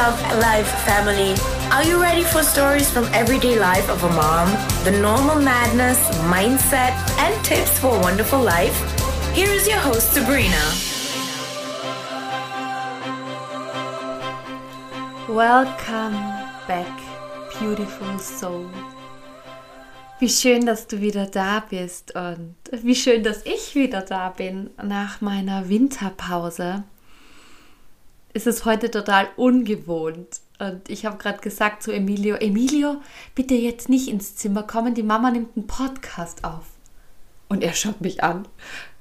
Love Life family. Are you ready for stories from everyday life of a mom? The normal madness, mindset, and tips for a wonderful life? Here is your host, Sabrina. Welcome back, beautiful soul. Wie schön, dass du wieder da bist und wie schön, dass ich wieder da bin nach meiner Winterpause. Es ist heute total ungewohnt und ich habe gerade gesagt zu Emilio, Emilio, bitte jetzt nicht ins Zimmer kommen, die Mama nimmt einen Podcast auf. Und er schaut mich an.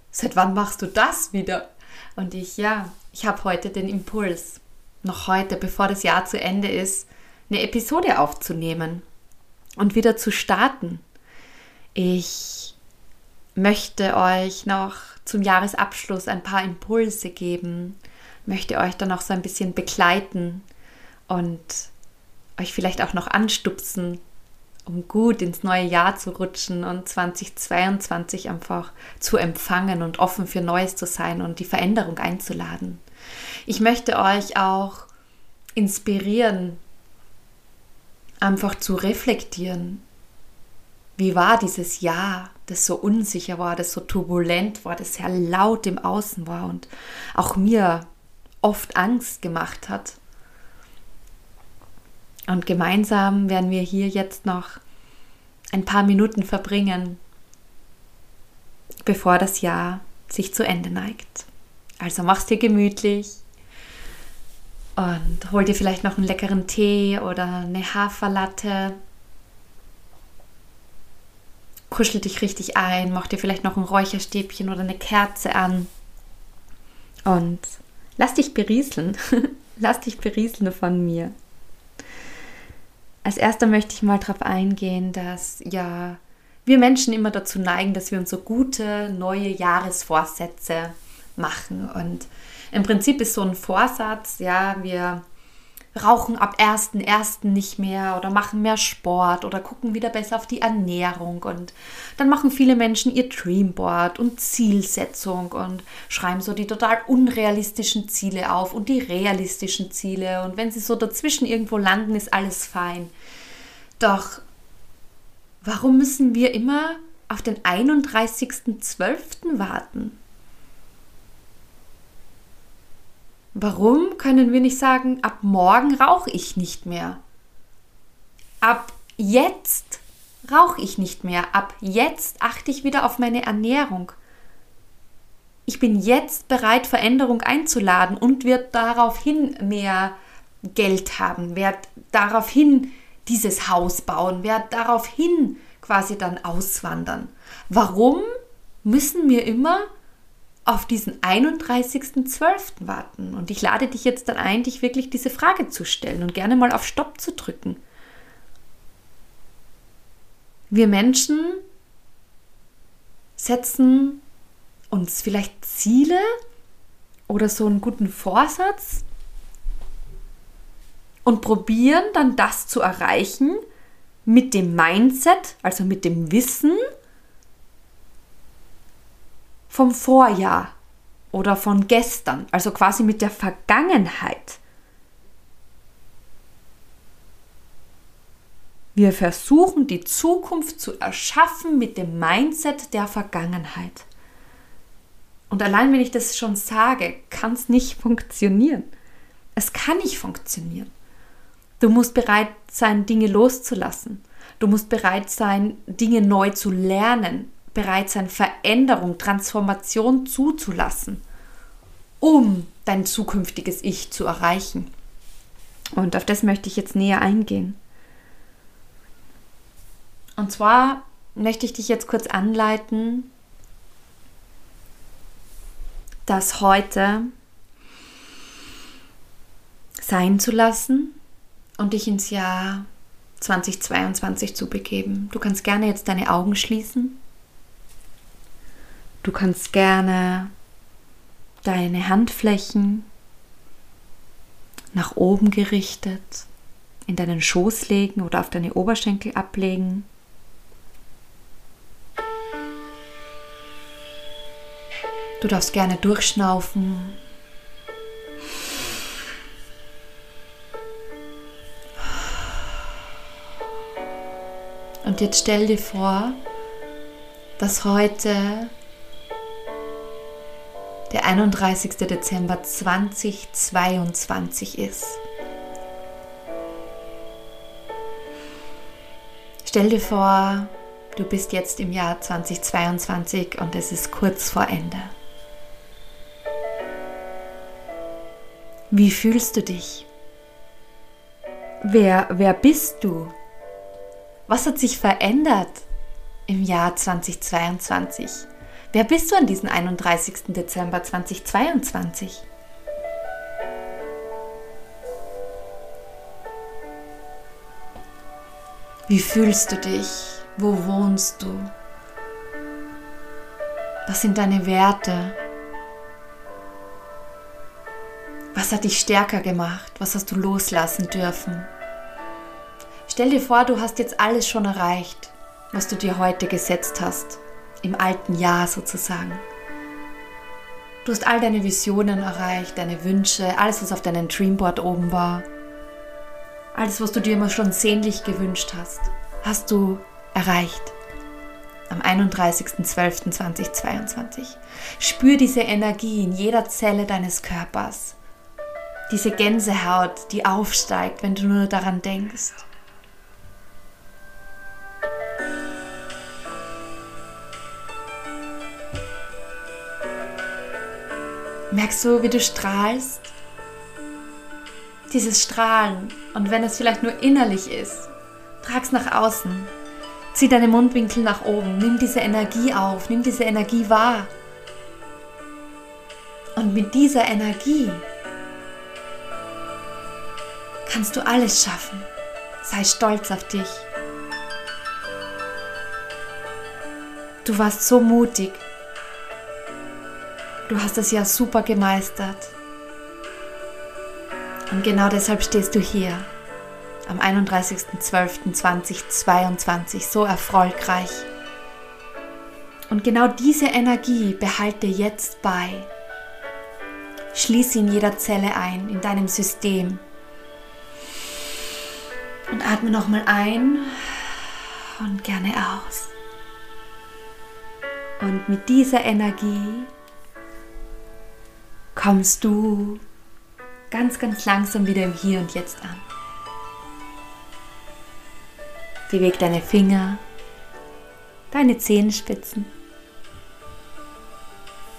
Seit wann machst du das wieder? Und ich, ja, ich habe heute den Impuls, noch heute, bevor das Jahr zu Ende ist, eine Episode aufzunehmen und wieder zu starten. Ich möchte euch noch zum Jahresabschluss ein paar Impulse geben, möchte euch dann auch so ein bisschen begleiten und euch vielleicht auch noch anstupsen, um gut ins neue Jahr zu rutschen und 2022 einfach zu empfangen und offen für Neues zu sein und die Veränderung einzuladen. Ich möchte euch auch inspirieren, einfach zu reflektieren. Wie war dieses Jahr, das so unsicher war, das so turbulent war, das sehr laut im Außen war und auch mir oft Angst gemacht hat? Und gemeinsam werden wir hier jetzt noch ein paar Minuten verbringen, bevor das Jahr sich zu Ende neigt. Also mach's dir gemütlich und hol dir vielleicht noch einen leckeren Tee oder eine Haferlatte. Kuschel dich richtig ein, mach dir vielleicht noch ein Räucherstäbchen oder eine Kerze an und lass dich berieseln. lass dich berieseln von mir. Als erster möchte ich mal darauf eingehen, dass ja wir Menschen immer dazu neigen, dass wir uns so gute neue Jahresvorsätze machen. Und im Prinzip ist so ein Vorsatz, ja, wir rauchen ab 1.1. nicht mehr oder machen mehr Sport oder gucken wieder besser auf die Ernährung. Und dann machen viele Menschen ihr Dreamboard und Zielsetzung und schreiben so die total unrealistischen Ziele auf und die realistischen Ziele. Und wenn sie so dazwischen irgendwo landen, ist alles fein. Doch warum müssen wir immer auf den 31.12. warten? Warum können wir nicht sagen, ab morgen rauche ich nicht mehr? Ab jetzt rauche ich nicht mehr. Ab jetzt achte ich wieder auf meine Ernährung. Ich bin jetzt bereit, Veränderung einzuladen und wird daraufhin mehr Geld haben, werde daraufhin dieses Haus bauen, werde daraufhin quasi dann auswandern. Warum müssen wir immer auf diesen 31.12. warten. Und ich lade dich jetzt dann ein, dich wirklich diese Frage zu stellen und gerne mal auf Stopp zu drücken. Wir Menschen setzen uns vielleicht Ziele oder so einen guten Vorsatz und probieren dann das zu erreichen mit dem Mindset, also mit dem Wissen, vom Vorjahr oder von gestern, also quasi mit der Vergangenheit. Wir versuchen die Zukunft zu erschaffen mit dem Mindset der Vergangenheit. Und allein wenn ich das schon sage, kann es nicht funktionieren. Es kann nicht funktionieren. Du musst bereit sein, Dinge loszulassen. Du musst bereit sein, Dinge neu zu lernen, bereit sein, Veränderung, Transformation zuzulassen, um dein zukünftiges Ich zu erreichen. Und auf das möchte ich jetzt näher eingehen. Und zwar möchte ich dich jetzt kurz anleiten, das heute sein zu lassen und dich ins Jahr 2022 zu begeben. Du kannst gerne jetzt deine Augen schließen Du kannst gerne deine Handflächen nach oben gerichtet in deinen Schoß legen oder auf deine Oberschenkel ablegen. Du darfst gerne durchschnaufen. Und jetzt stell dir vor, dass heute der 31. Dezember 2022 ist. Stell dir vor, du bist jetzt im Jahr 2022 und es ist kurz vor Ende. Wie fühlst du dich? Wer, wer bist du? Was hat sich verändert im Jahr 2022? Wer bist du an diesem 31. Dezember 2022? Wie fühlst du dich? Wo wohnst du? Was sind deine Werte? Was hat dich stärker gemacht? Was hast du loslassen dürfen? Stell dir vor, du hast jetzt alles schon erreicht, was du dir heute gesetzt hast, im alten Jahr sozusagen. Du hast all deine Visionen erreicht, deine Wünsche, alles, was auf deinem Dreamboard oben war. Alles, was du dir immer schon sehnlich gewünscht hast, hast du erreicht. Am 31.12.2022. Spür diese Energie in jeder Zelle deines Körpers. Diese Gänsehaut, die aufsteigt, wenn du nur daran denkst. Merkst du, wie du strahlst? Dieses Strahlen und wenn es vielleicht nur innerlich ist, trag es nach außen. Zieh deine Mundwinkel nach oben, nimm diese Energie auf, nimm diese Energie wahr. Und mit dieser Energie kannst du alles schaffen. Sei stolz auf dich. Du warst so mutig. Du hast das ja super gemeistert. Und genau deshalb stehst du hier am 31.12.2022 so erfolgreich. Und genau diese Energie behalte jetzt bei. Schließe sie in jeder Zelle ein, in deinem System. Und atme nochmal ein und gerne aus. Und mit dieser Energie kommst du ganz, ganz langsam wieder im Hier und Jetzt an. Beweg deine Finger, deine Zehenspitzen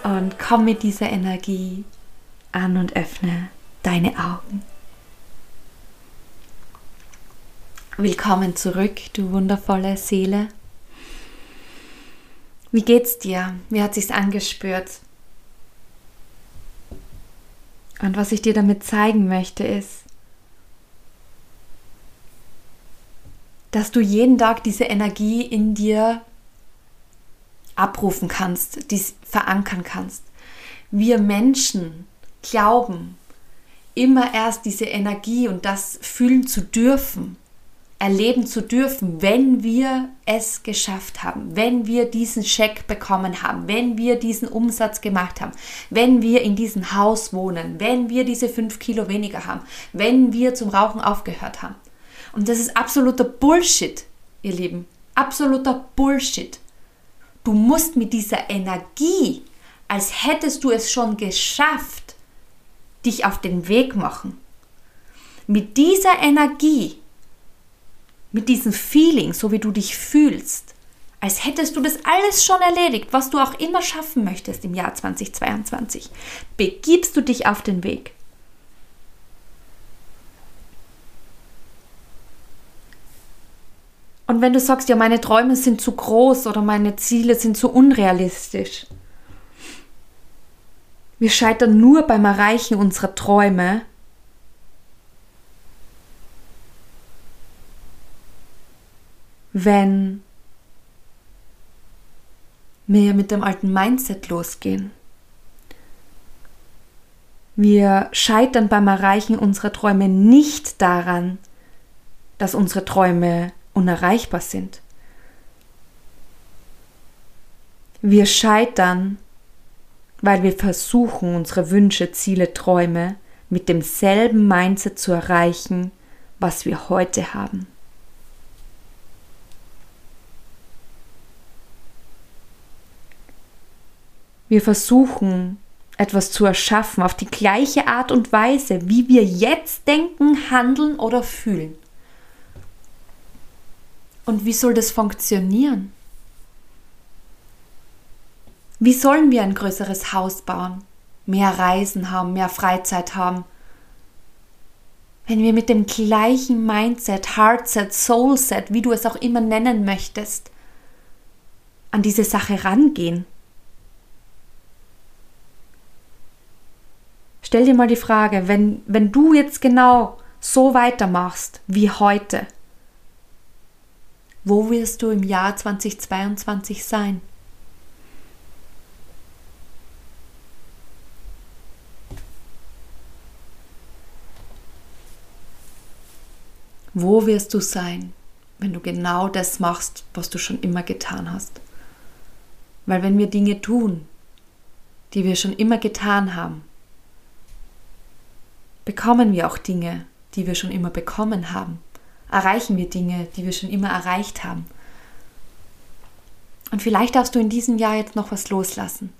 und komm mit dieser Energie an und öffne deine Augen. Willkommen zurück, du wundervolle Seele. Wie geht's dir? Wie hat sich's angespürt? Und was ich dir damit zeigen möchte, ist, dass du jeden Tag diese Energie in dir abrufen kannst, dies verankern kannst. Wir Menschen glauben, immer erst diese Energie und das fühlen zu dürfen, erleben zu dürfen, wenn wir es geschafft haben, wenn wir diesen Scheck bekommen haben, wenn wir diesen Umsatz gemacht haben, wenn wir in diesem Haus wohnen, wenn wir diese fünf Kilo weniger haben, wenn wir zum Rauchen aufgehört haben. Und das ist absoluter Bullshit, ihr Lieben. Absoluter Bullshit. Du musst mit dieser Energie, als hättest du es schon geschafft, dich auf den Weg machen. Mit dieser Energie, mit diesem Feeling, so wie du dich fühlst, als hättest du das alles schon erledigt, was du auch immer schaffen möchtest im Jahr 2022, begibst du dich auf den Weg. Und wenn du sagst, ja, meine Träume sind zu groß oder meine Ziele sind zu unrealistisch. Wir scheitern nur beim Erreichen unserer Träume, wenn wir mit dem alten Mindset losgehen. Wir scheitern beim Erreichen unserer Träume nicht daran, dass unsere Träume unerreichbar sind. Wir scheitern, weil wir versuchen, unsere Wünsche, Ziele, Träume mit demselben Mindset zu erreichen, was wir heute haben. Wir versuchen, etwas zu erschaffen auf die gleiche Art und Weise, wie wir jetzt denken, handeln oder fühlen. Und wie soll das funktionieren? Wie sollen wir ein größeres Haus bauen, mehr Reisen haben, mehr Freizeit haben, wenn wir mit dem gleichen Mindset, Heartset, Soulset, wie du es auch immer nennen möchtest, an diese Sache rangehen? Stell dir mal die Frage, wenn, wenn du jetzt genau so weitermachst wie heute, wo wirst du im Jahr 2022 sein? Wo wirst du sein, wenn du genau das machst, was du schon immer getan hast? Weil wenn wir Dinge tun, die wir schon immer getan haben, bekommen wir auch Dinge, die wir schon immer bekommen haben erreichen wir Dinge, die wir schon immer erreicht haben. Und vielleicht darfst du in diesem Jahr jetzt noch was loslassen.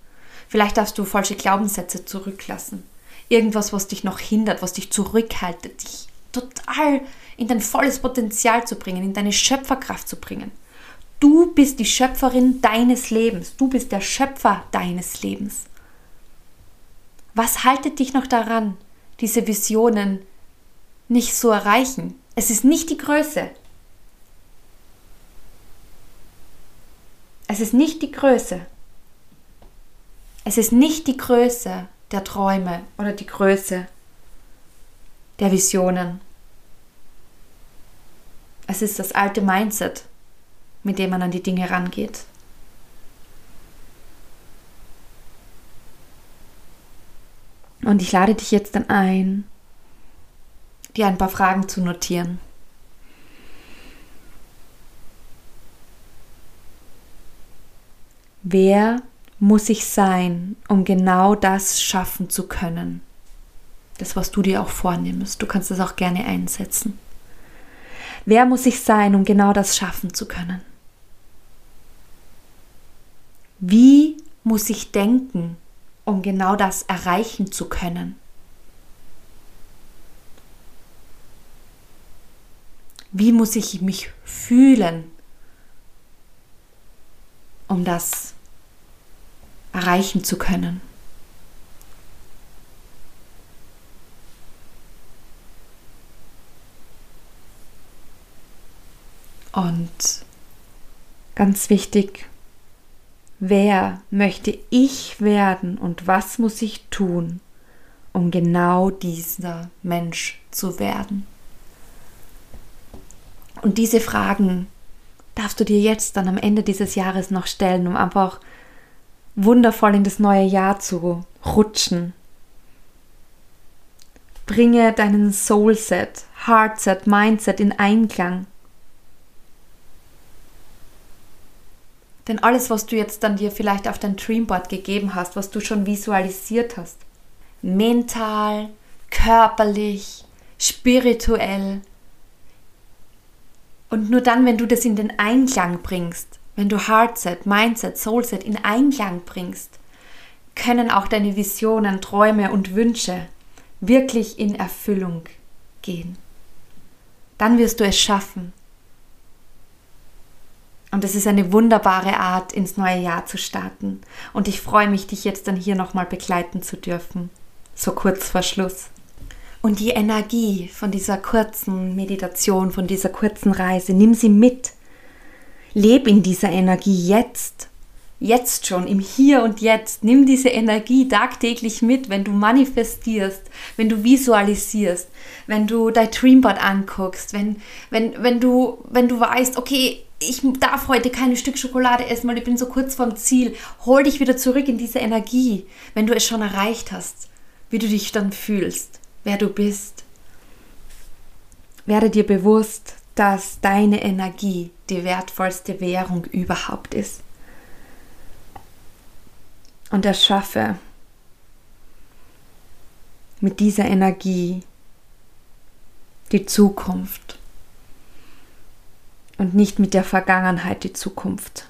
Vielleicht darfst du falsche Glaubenssätze zurücklassen. Irgendwas, was dich noch hindert, was dich zurückhaltet, dich total in dein volles Potenzial zu bringen, in deine Schöpferkraft zu bringen. Du bist die Schöpferin deines Lebens. Du bist der Schöpfer deines Lebens. Was haltet dich noch daran, diese Visionen nicht zu erreichen? Es ist nicht die Größe. Es ist nicht die Größe. Es ist nicht die Größe der Träume oder die Größe der Visionen. Es ist das alte Mindset, mit dem man an die Dinge rangeht. Und ich lade dich jetzt dann ein, dir ein paar Fragen zu notieren. Wer muss ich sein, um genau das schaffen zu können? Das, was du dir auch vornimmst. Du kannst das auch gerne einsetzen. Wer muss ich sein, um genau das schaffen zu können? Wie muss ich denken, um genau das erreichen zu können? Wie muss ich mich fühlen, um das erreichen zu können? Und ganz wichtig, wer möchte ich werden und was muss ich tun, um genau dieser Mensch zu werden? Und diese Fragen darfst du dir jetzt dann am Ende dieses Jahres noch stellen, um einfach wundervoll in das neue Jahr zu rutschen. Bringe deinen Soulset, Heartset, Mindset in Einklang. Denn alles, was du jetzt dann dir vielleicht auf dein Dreamboard gegeben hast, was du schon visualisiert hast, mental, körperlich, spirituell, und nur dann, wenn du das in den Einklang bringst, wenn du Heartset, Mindset, Soulset in Einklang bringst, können auch deine Visionen, Träume und Wünsche wirklich in Erfüllung gehen. Dann wirst du es schaffen. Und es ist eine wunderbare Art, ins neue Jahr zu starten. Und ich freue mich, dich jetzt dann hier nochmal begleiten zu dürfen. So kurz vor Schluss. Und die Energie von dieser kurzen Meditation, von dieser kurzen Reise, nimm sie mit. Leb in dieser Energie jetzt. Jetzt schon, im Hier und Jetzt. Nimm diese Energie tagtäglich mit, wenn du manifestierst, wenn du visualisierst, wenn du dein Dreamboard anguckst, wenn, wenn, wenn, du, wenn du weißt, okay, ich darf heute keine Stück Schokolade essen, weil ich bin so kurz vorm Ziel. Hol dich wieder zurück in diese Energie, wenn du es schon erreicht hast, wie du dich dann fühlst wer du bist. Werde dir bewusst, dass deine Energie die wertvollste Währung überhaupt ist. Und erschaffe mit dieser Energie die Zukunft und nicht mit der Vergangenheit die Zukunft.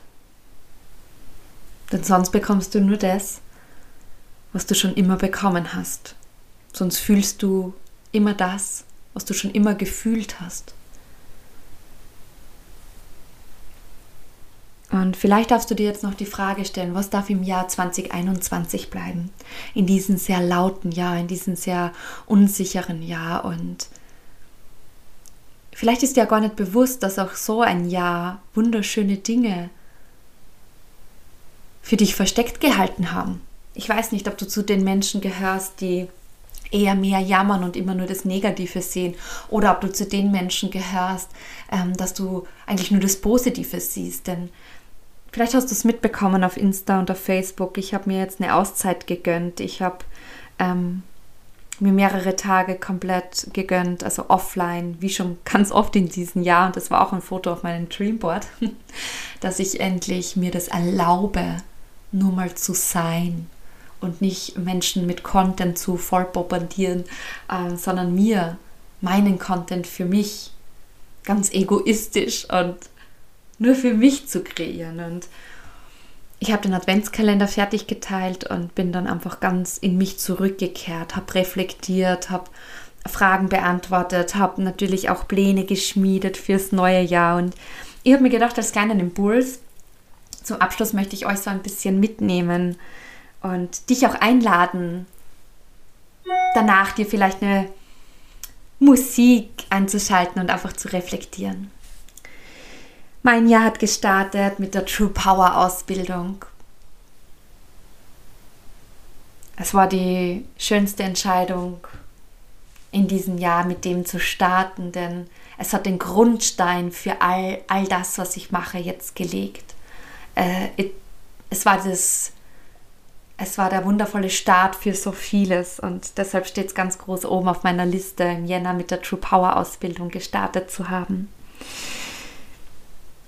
Denn sonst bekommst du nur das, was du schon immer bekommen hast. Sonst fühlst du immer das, was du schon immer gefühlt hast. Und vielleicht darfst du dir jetzt noch die Frage stellen, was darf im Jahr 2021 bleiben? In diesem sehr lauten Jahr, in diesem sehr unsicheren Jahr. Und vielleicht ist dir ja gar nicht bewusst, dass auch so ein Jahr wunderschöne Dinge für dich versteckt gehalten haben. Ich weiß nicht, ob du zu den Menschen gehörst, die eher mehr jammern und immer nur das Negative sehen oder ob du zu den Menschen gehörst, ähm, dass du eigentlich nur das Positive siehst. Denn vielleicht hast du es mitbekommen auf Insta und auf Facebook. Ich habe mir jetzt eine Auszeit gegönnt. Ich habe ähm, mir mehrere Tage komplett gegönnt, also offline, wie schon ganz oft in diesem Jahr. Und das war auch ein Foto auf meinem Dreamboard, dass ich endlich mir das erlaube, nur mal zu sein und nicht Menschen mit Content zu voll bombardieren, äh, sondern mir meinen Content für mich ganz egoistisch und nur für mich zu kreieren. Und ich habe den Adventskalender fertig geteilt und bin dann einfach ganz in mich zurückgekehrt, habe reflektiert, habe Fragen beantwortet, habe natürlich auch Pläne geschmiedet fürs neue Jahr. Und ich habe mir gedacht, als kleinen Impuls, zum Abschluss möchte ich euch so ein bisschen mitnehmen und dich auch einladen, danach dir vielleicht eine Musik anzuschalten und einfach zu reflektieren. Mein Jahr hat gestartet mit der True Power Ausbildung. Es war die schönste Entscheidung in diesem Jahr mit dem zu starten, denn es hat den Grundstein für all, all das, was ich mache, jetzt gelegt. Äh, es war das es war der wundervolle Start für so vieles und deshalb steht es ganz groß oben auf meiner Liste, im Jänner mit der True Power Ausbildung gestartet zu haben.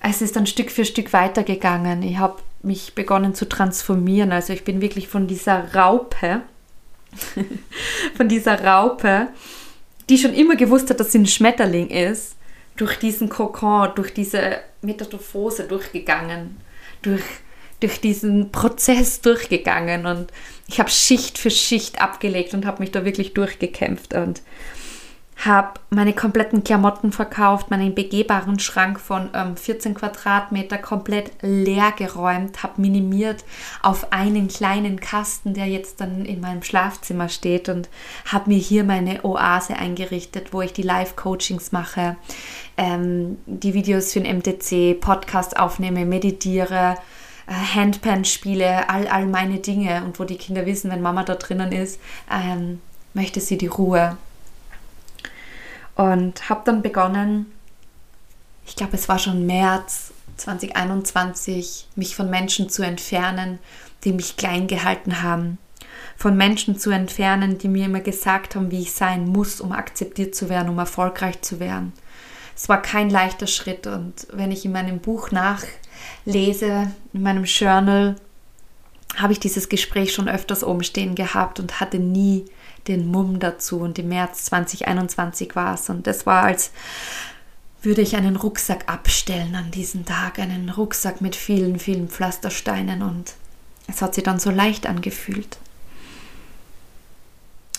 Es ist dann Stück für Stück weitergegangen. Ich habe mich begonnen zu transformieren. Also ich bin wirklich von dieser Raupe, von dieser Raupe, die schon immer gewusst hat, dass sie ein Schmetterling ist, durch diesen Kokon, durch diese Metamorphose durchgegangen, durch durch diesen Prozess durchgegangen und ich habe Schicht für Schicht abgelegt und habe mich da wirklich durchgekämpft und habe meine kompletten Klamotten verkauft, meinen begehbaren Schrank von ähm, 14 Quadratmeter komplett leer geräumt, habe minimiert auf einen kleinen Kasten, der jetzt dann in meinem Schlafzimmer steht und habe mir hier meine Oase eingerichtet, wo ich die Live-Coachings mache, ähm, die Videos für den MTC, Podcast aufnehme, meditiere, äh, Handpan-Spiele, all, all meine Dinge und wo die Kinder wissen, wenn Mama da drinnen ist, ähm, möchte sie die Ruhe. Und habe dann begonnen, ich glaube, es war schon März 2021, mich von Menschen zu entfernen, die mich klein gehalten haben. Von Menschen zu entfernen, die mir immer gesagt haben, wie ich sein muss, um akzeptiert zu werden, um erfolgreich zu werden. Es war kein leichter Schritt und wenn ich in meinem Buch nach lese, in meinem Journal, habe ich dieses Gespräch schon öfters oben stehen gehabt und hatte nie den Mumm dazu. Und im März 2021 war es. Und das war, als würde ich einen Rucksack abstellen an diesem Tag. Einen Rucksack mit vielen, vielen Pflastersteinen. Und es hat sich dann so leicht angefühlt.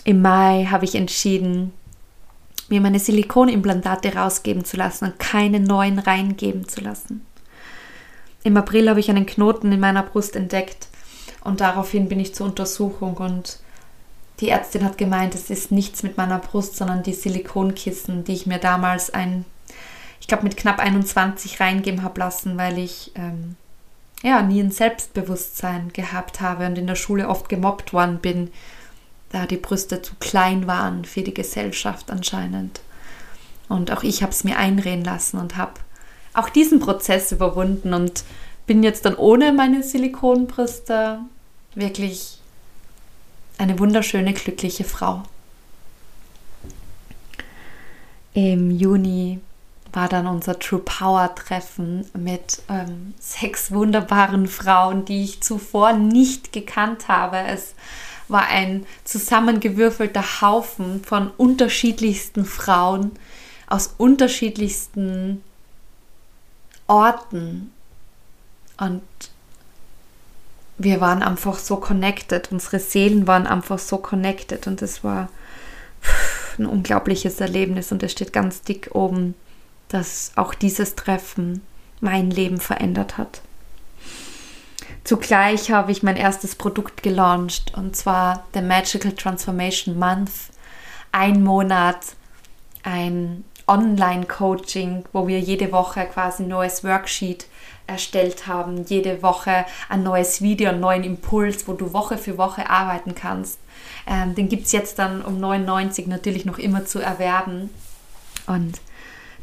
Im Mai habe ich entschieden, mir meine Silikonimplantate rausgeben zu lassen und keine neuen reingeben zu lassen. Im April habe ich einen Knoten in meiner Brust entdeckt und daraufhin bin ich zur Untersuchung und die Ärztin hat gemeint, es ist nichts mit meiner Brust, sondern die Silikonkissen, die ich mir damals ein, ich glaube mit knapp 21 reingeben habe lassen, weil ich ähm, ja nie ein Selbstbewusstsein gehabt habe und in der Schule oft gemobbt worden bin, da die Brüste zu klein waren für die Gesellschaft anscheinend. Und auch ich habe es mir einreden lassen und habe auch diesen Prozess überwunden und bin jetzt dann ohne meine Silikonbrüste wirklich eine wunderschöne, glückliche Frau. Im Juni war dann unser True Power Treffen mit ähm, sechs wunderbaren Frauen, die ich zuvor nicht gekannt habe. Es war ein zusammengewürfelter Haufen von unterschiedlichsten Frauen aus wir waren einfach so connected, unsere Seelen waren einfach so connected und es war ein unglaubliches Erlebnis und es steht ganz dick oben, dass auch dieses Treffen mein Leben verändert hat. Zugleich habe ich mein erstes Produkt gelauncht und zwar The Magical Transformation Month. Ein Monat, ein Online-Coaching, wo wir jede Woche quasi ein neues Worksheet erstellt haben, jede Woche ein neues Video, einen neuen Impuls, wo du Woche für Woche arbeiten kannst. Ähm, den gibt es jetzt dann um 99 natürlich noch immer zu erwerben. Und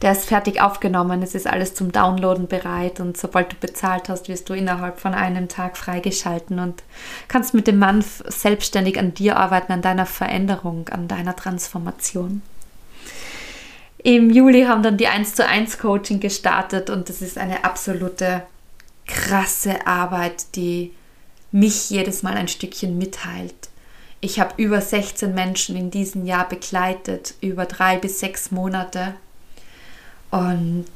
der ist fertig aufgenommen, es ist alles zum Downloaden bereit und sobald du bezahlt hast, wirst du innerhalb von einem Tag freigeschalten und kannst mit dem Mann selbstständig an dir arbeiten, an deiner Veränderung, an deiner Transformation. Im Juli haben dann die 1 zu 1 Coaching gestartet und das ist eine absolute krasse Arbeit, die mich jedes Mal ein Stückchen mitteilt. Ich habe über 16 Menschen in diesem Jahr begleitet, über drei bis sechs Monate. Und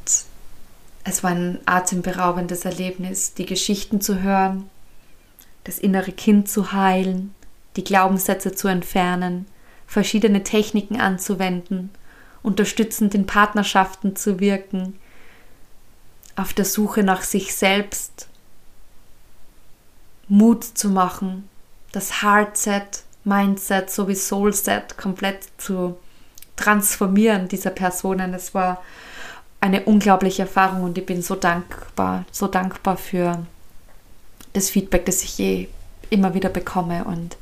es war ein atemberaubendes Erlebnis, die Geschichten zu hören, das innere Kind zu heilen, die Glaubenssätze zu entfernen, verschiedene Techniken anzuwenden – unterstützend in Partnerschaften zu wirken, auf der Suche nach sich selbst, Mut zu machen, das Heartset, Mindset sowie Soulset komplett zu transformieren dieser Personen. Es war eine unglaubliche Erfahrung und ich bin so dankbar, so dankbar für das Feedback, das ich je immer wieder bekomme und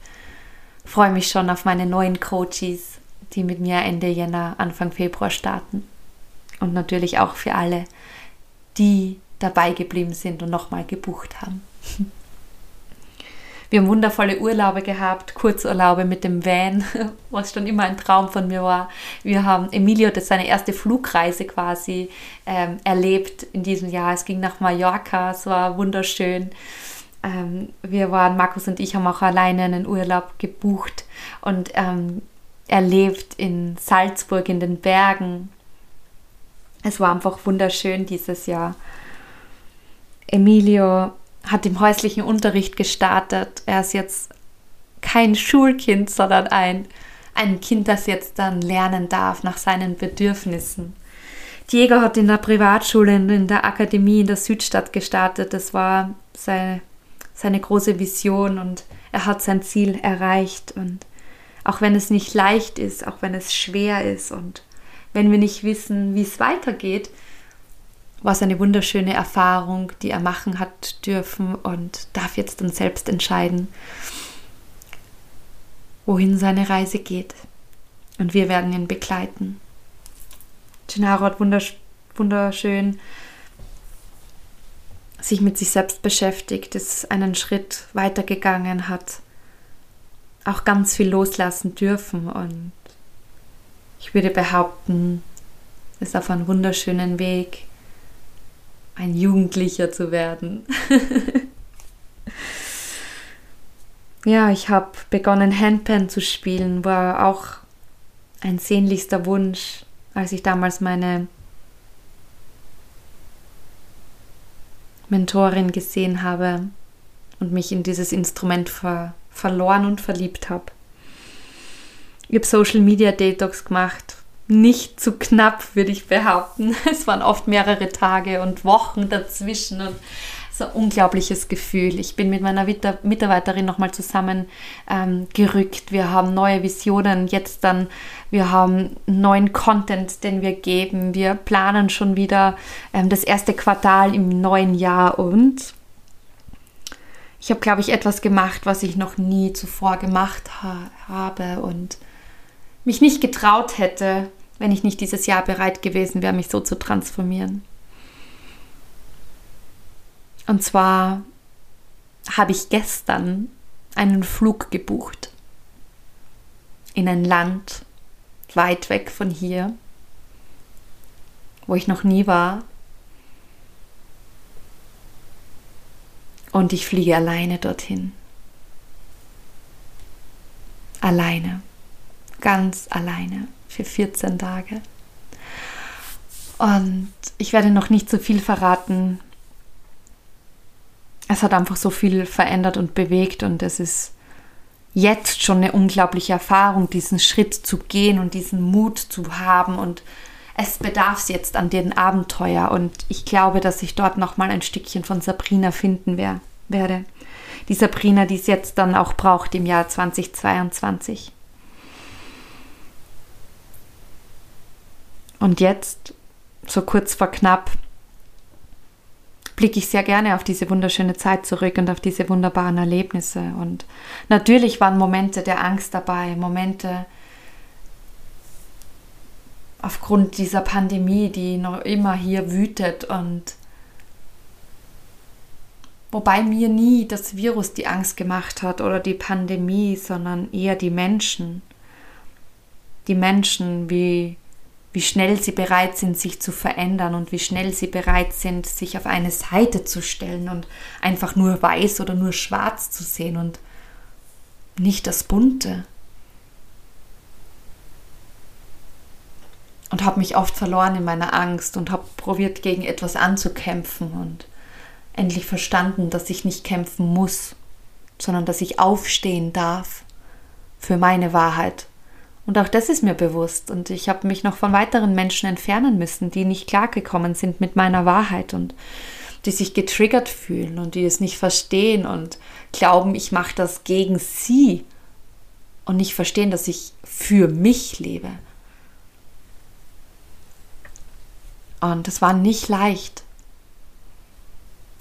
freue mich schon auf meine neuen Coaches, die mit mir Ende Jänner, Anfang Februar starten. Und natürlich auch für alle, die dabei geblieben sind und nochmal gebucht haben. Wir haben wundervolle Urlaube gehabt, Kurzurlaube mit dem Van, was schon immer ein Traum von mir war. Wir haben Emilio, das seine erste Flugreise quasi ähm, erlebt in diesem Jahr. Es ging nach Mallorca, es war wunderschön. Ähm, wir waren, Markus und ich haben auch alleine einen Urlaub gebucht und ähm, erlebt in Salzburg in den Bergen. Es war einfach wunderschön dieses Jahr. Emilio hat im häuslichen Unterricht gestartet. Er ist jetzt kein Schulkind, sondern ein, ein Kind, das jetzt dann lernen darf nach seinen Bedürfnissen. Diego hat in der Privatschule, in der Akademie in der Südstadt gestartet. Das war seine, seine große Vision und er hat sein Ziel erreicht. Und auch wenn es nicht leicht ist, auch wenn es schwer ist und wenn wir nicht wissen, wie es weitergeht, war es eine wunderschöne Erfahrung, die er machen hat dürfen und darf jetzt dann selbst entscheiden, wohin seine Reise geht. Und wir werden ihn begleiten. Gennaro hat wunderschön sich mit sich selbst beschäftigt, ist einen Schritt weitergegangen, hat auch ganz viel loslassen dürfen. Und ich würde behaupten, ist auf einem wunderschönen Weg, ein Jugendlicher zu werden. ja, ich habe begonnen, Handpan zu spielen, war auch ein sehnlichster Wunsch, als ich damals meine Mentorin gesehen habe und mich in dieses Instrument ver verloren und verliebt habe. Ich habe Social Media Detox gemacht. Nicht zu knapp, würde ich behaupten. Es waren oft mehrere Tage und Wochen dazwischen und so ein unglaubliches Gefühl. Ich bin mit meiner Mitarbeiterin nochmal zusammen ähm, gerückt. Wir haben neue Visionen jetzt dann. Wir haben neuen Content, den wir geben. Wir planen schon wieder ähm, das erste Quartal im neuen Jahr und ich habe, glaube ich, etwas gemacht, was ich noch nie zuvor gemacht ha habe und mich nicht getraut hätte, wenn ich nicht dieses Jahr bereit gewesen wäre, mich so zu transformieren. Und zwar habe ich gestern einen Flug gebucht in ein Land weit weg von hier, wo ich noch nie war Und ich fliege alleine dorthin. Alleine. Ganz alleine. Für 14 Tage. Und ich werde noch nicht so viel verraten. es hat einfach so viel verändert und bewegt und es ist jetzt schon eine unglaubliche Erfahrung, diesen Schritt zu gehen und diesen Mut zu haben und es bedarf es jetzt an den Abenteuer und ich glaube, dass ich dort noch mal ein Stückchen von Sabrina finden wer werde. Die Sabrina, die es jetzt dann auch braucht im Jahr 2022. Und jetzt, so kurz vor knapp, blicke ich sehr gerne auf diese wunderschöne Zeit zurück und auf diese wunderbaren Erlebnisse. Und natürlich waren Momente der Angst dabei, Momente aufgrund dieser Pandemie, die noch immer hier wütet und wobei mir nie das Virus die Angst gemacht hat oder die Pandemie, sondern eher die Menschen. Die Menschen, wie wie schnell sie bereit sind, sich zu verändern und wie schnell sie bereit sind, sich auf eine Seite zu stellen und einfach nur weiß oder nur schwarz zu sehen und nicht das Bunte. Und habe mich oft verloren in meiner Angst und habe probiert, gegen etwas anzukämpfen und endlich verstanden, dass ich nicht kämpfen muss, sondern dass ich aufstehen darf für meine Wahrheit und auch das ist mir bewusst. Und ich habe mich noch von weiteren Menschen entfernen müssen, die nicht klargekommen sind mit meiner Wahrheit und die sich getriggert fühlen und die es nicht verstehen und glauben, ich mache das gegen sie und nicht verstehen, dass ich für mich lebe. Und es war nicht leicht.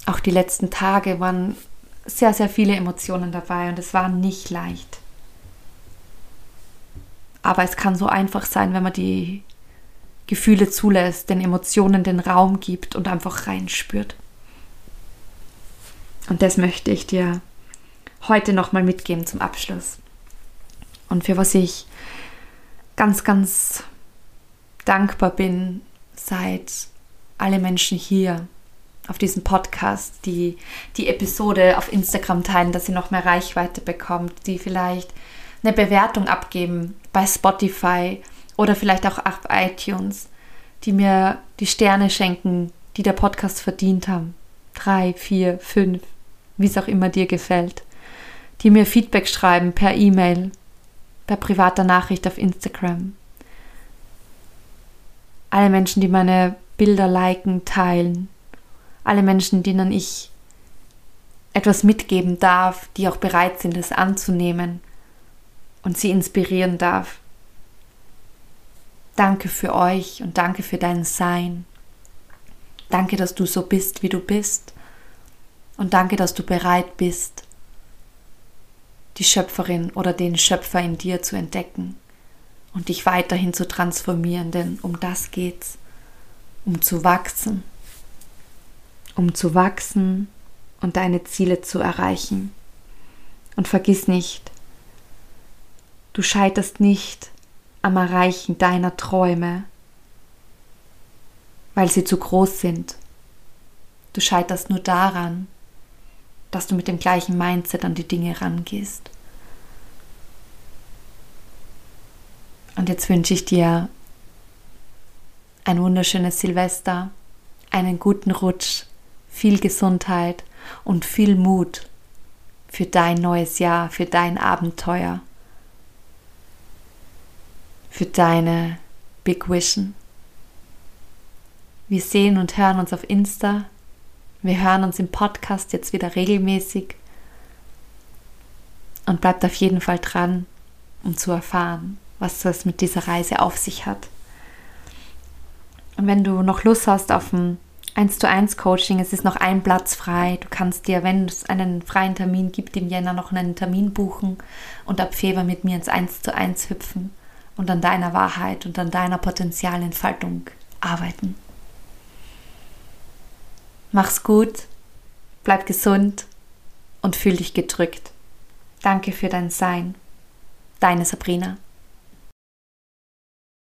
Auch die letzten Tage waren sehr, sehr viele Emotionen dabei und es war nicht leicht. Aber es kann so einfach sein, wenn man die Gefühle zulässt, den Emotionen den Raum gibt und einfach reinspürt. Und das möchte ich dir heute nochmal mitgeben zum Abschluss. Und für was ich ganz, ganz dankbar bin, seit alle Menschen hier auf diesem Podcast, die die Episode auf Instagram teilen, dass sie noch mehr Reichweite bekommt, die vielleicht eine Bewertung abgeben bei Spotify oder vielleicht auch auf iTunes, die mir die Sterne schenken, die der Podcast verdient haben. Drei, vier, fünf, wie es auch immer dir gefällt. Die mir Feedback schreiben per E-Mail, per privater Nachricht auf Instagram. Alle Menschen, die meine Bilder liken, teilen. Alle Menschen, denen ich etwas mitgeben darf, die auch bereit sind, es anzunehmen und sie inspirieren darf. Danke für euch und danke für dein Sein. Danke, dass du so bist, wie du bist. Und danke, dass du bereit bist, die Schöpferin oder den Schöpfer in dir zu entdecken und dich weiterhin zu transformieren, denn um das geht's, um zu wachsen, um zu wachsen und deine Ziele zu erreichen. Und vergiss nicht, Du scheiterst nicht am Erreichen deiner Träume, weil sie zu groß sind. Du scheiterst nur daran, dass du mit dem gleichen Mindset an die Dinge rangehst. Und jetzt wünsche ich dir ein wunderschönes Silvester, einen guten Rutsch, viel Gesundheit und viel Mut für dein neues Jahr, für dein Abenteuer für deine Big Vision. Wir sehen und hören uns auf Insta. Wir hören uns im Podcast jetzt wieder regelmäßig. Und bleibt auf jeden Fall dran, um zu erfahren, was das mit dieser Reise auf sich hat. Und wenn du noch Lust hast auf ein 1 zu 1 Coaching, es ist noch ein Platz frei. Du kannst dir, wenn es einen freien Termin gibt, im Jänner noch einen Termin buchen und ab Februar mit mir ins 1 zu 1 hüpfen und an deiner Wahrheit und an deiner Potenzialentfaltung arbeiten. Mach's gut, bleib gesund und fühl dich gedrückt. Danke für dein Sein. Deine Sabrina.